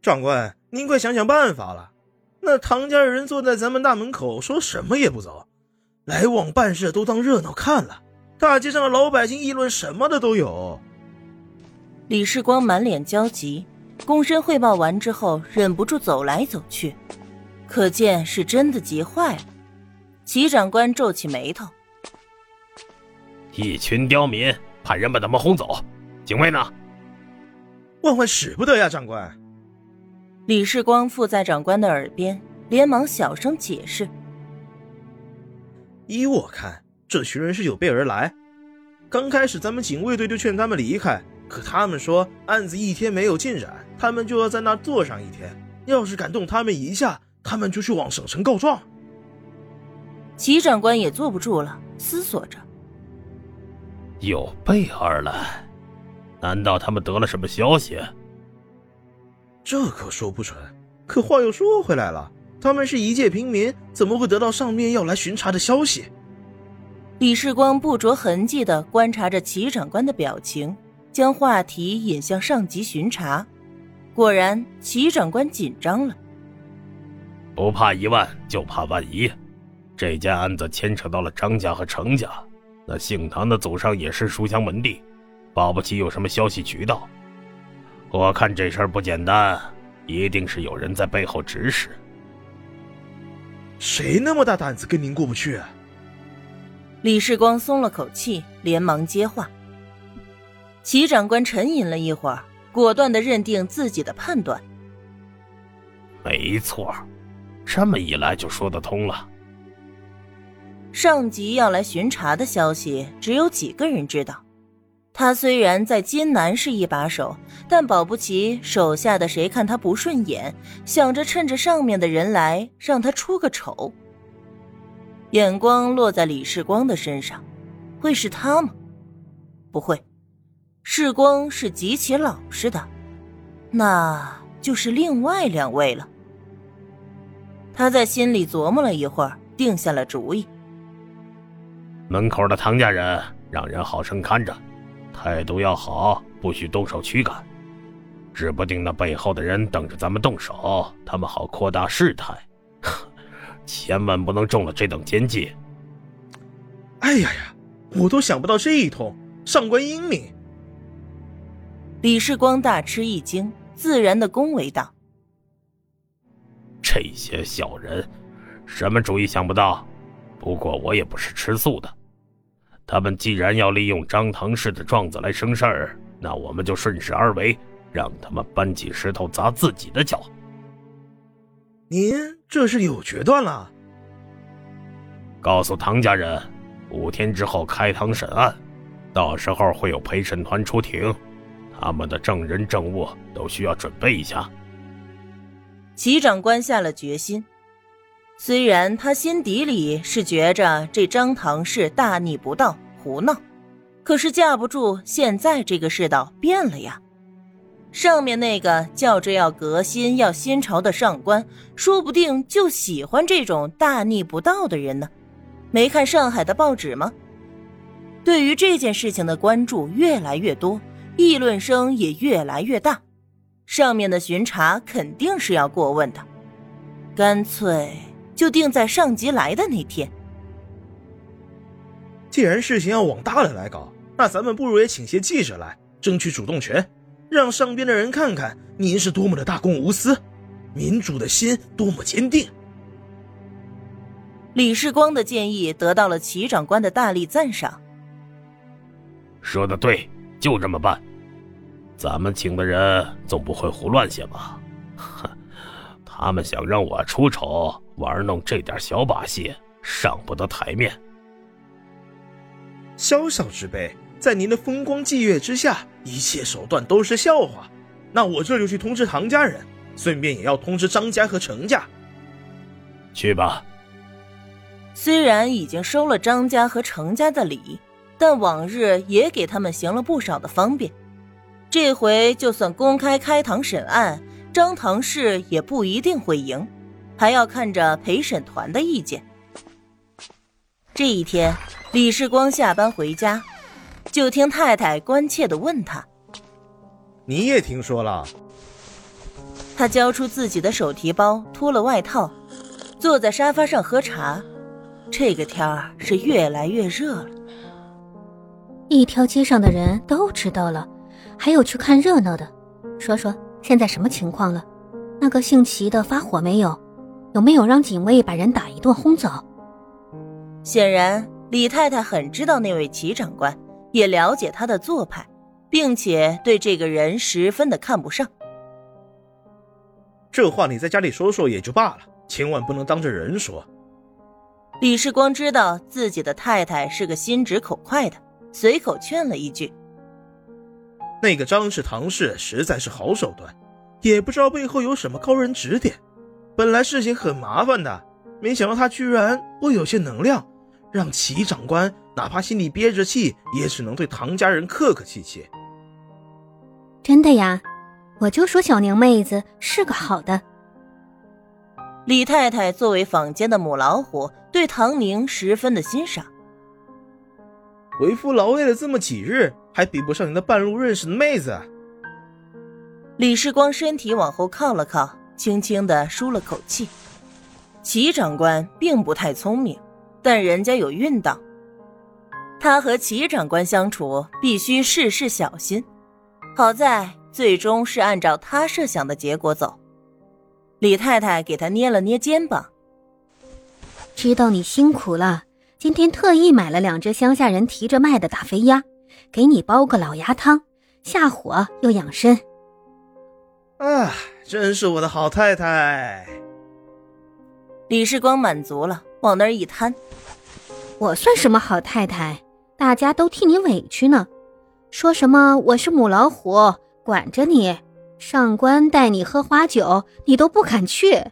长官，您快想想办法了。那唐家人坐在咱们大门口，说什么也不走，来往办事都当热闹看了。大街上的老百姓议论什么的都有。李世光满脸焦急，躬身汇报完之后，忍不住走来走去，可见是真的急坏了。齐长官皱起眉头：“一群刁民，派人把他们轰走，警卫呢？”万万使不得呀，长官！李世光附在长官的耳边，连忙小声解释：“依我看，这群人是有备而来。刚开始咱们警卫队就劝他们离开，可他们说案子一天没有进展，他们就要在那坐上一天。要是敢动他们一下，他们就去往省城告状。”齐长官也坐不住了，思索着：“有备而来。”难道他们得了什么消息？这可说不准。可话又说回来了，他们是一介平民，怎么会得到上面要来巡查的消息？李世光不着痕迹的观察着齐长官的表情，将话题引向上级巡查。果然，齐长官紧张了。不怕一万，就怕万一。这件案子牵扯到了张家和程家，那姓唐的祖上也是书香门第。保不齐有什么消息渠道，我看这事儿不简单，一定是有人在背后指使。谁那么大胆子跟您过不去？李世光松了口气，连忙接话。齐长官沉吟了一会儿，果断的认定自己的判断。没错，这么一来就说得通了。上级要来巡查的消息，只有几个人知道。他虽然在金南是一把手，但保不齐手下的谁看他不顺眼，想着趁着上面的人来让他出个丑。眼光落在李世光的身上，会是他吗？不会，世光是极其老实的，那就是另外两位了。他在心里琢磨了一会儿，定下了主意。门口的唐家人，让人好生看着。态度要好，不许动手驱赶，指不定那背后的人等着咱们动手，他们好扩大事态，千万不能中了这等奸计。哎呀呀，我都想不到这一通，上官英明。李世光大吃一惊，自然的恭维道：“这些小人，什么主意想不到？不过我也不是吃素的。”他们既然要利用张唐氏的状子来生事儿，那我们就顺势而为，让他们搬起石头砸自己的脚。您这是有决断了？告诉唐家人，五天之后开堂审案，到时候会有陪审团出庭，他们的证人证物都需要准备一下。齐长官下了决心。虽然他心底里是觉着这张唐氏大逆不道、胡闹，可是架不住现在这个世道变了呀。上面那个叫着要革新、要新朝的上官，说不定就喜欢这种大逆不道的人呢。没看上海的报纸吗？对于这件事情的关注越来越多，议论声也越来越大。上面的巡查肯定是要过问的，干脆。就定在上级来的那天。既然事情要往大了来搞，那咱们不如也请些记者来，争取主动权，让上边的人看看您是多么的大公无私，民主的心多么坚定。李世光的建议得到了齐长官的大力赞赏。说的对，就这么办。咱们请的人总不会胡乱些吧？哼。他们想让我出丑玩弄这点小把戏，上不得台面。小小之辈，在您的风光霁月之下，一切手段都是笑话。那我这就去通知唐家人，顺便也要通知张家和程家。去吧。虽然已经收了张家和程家的礼，但往日也给他们行了不少的方便。这回就算公开开堂审案。张唐氏也不一定会赢，还要看着陪审团的意见。这一天，李世光下班回家，就听太太关切的问他：“你也听说了？”他交出自己的手提包，脱了外套，坐在沙发上喝茶。这个天儿是越来越热了。一条街上的人都知道了，还有去看热闹的。说说现在什么情况了？那个姓齐的发火没有？有没有让警卫把人打一顿轰走？显然，李太太很知道那位齐长官，也了解他的做派，并且对这个人十分的看不上。这话你在家里说说也就罢了，千万不能当着人说。李世光知道自己的太太是个心直口快的，随口劝了一句：“那个张氏、唐氏实在是好手段，也不知道背后有什么高人指点。本来事情很麻烦的，没想到他居然会有些能量，让齐长官哪怕心里憋着气，也只能对唐家人客客气气。”真的呀，我就说小宁妹子是个好的。李太太作为坊间的母老虎，对唐宁十分的欣赏。为夫劳累了这么几日，还比不上你那半路认识的妹子。李世光身体往后靠了靠，轻轻的舒了口气。齐长官并不太聪明，但人家有运道。他和齐长官相处必须事事小心。好在最终是按照他设想的结果走。李太太给他捏了捏肩膀，知道你辛苦了，今天特意买了两只乡下人提着卖的大肥鸭，给你煲个老鸭汤，下火又养身。啊，真是我的好太太！李世光满足了，往那儿一瘫。我算什么好太太？大家都替你委屈呢，说什么我是母老虎，管着你。上官带你喝花酒，你都不肯去。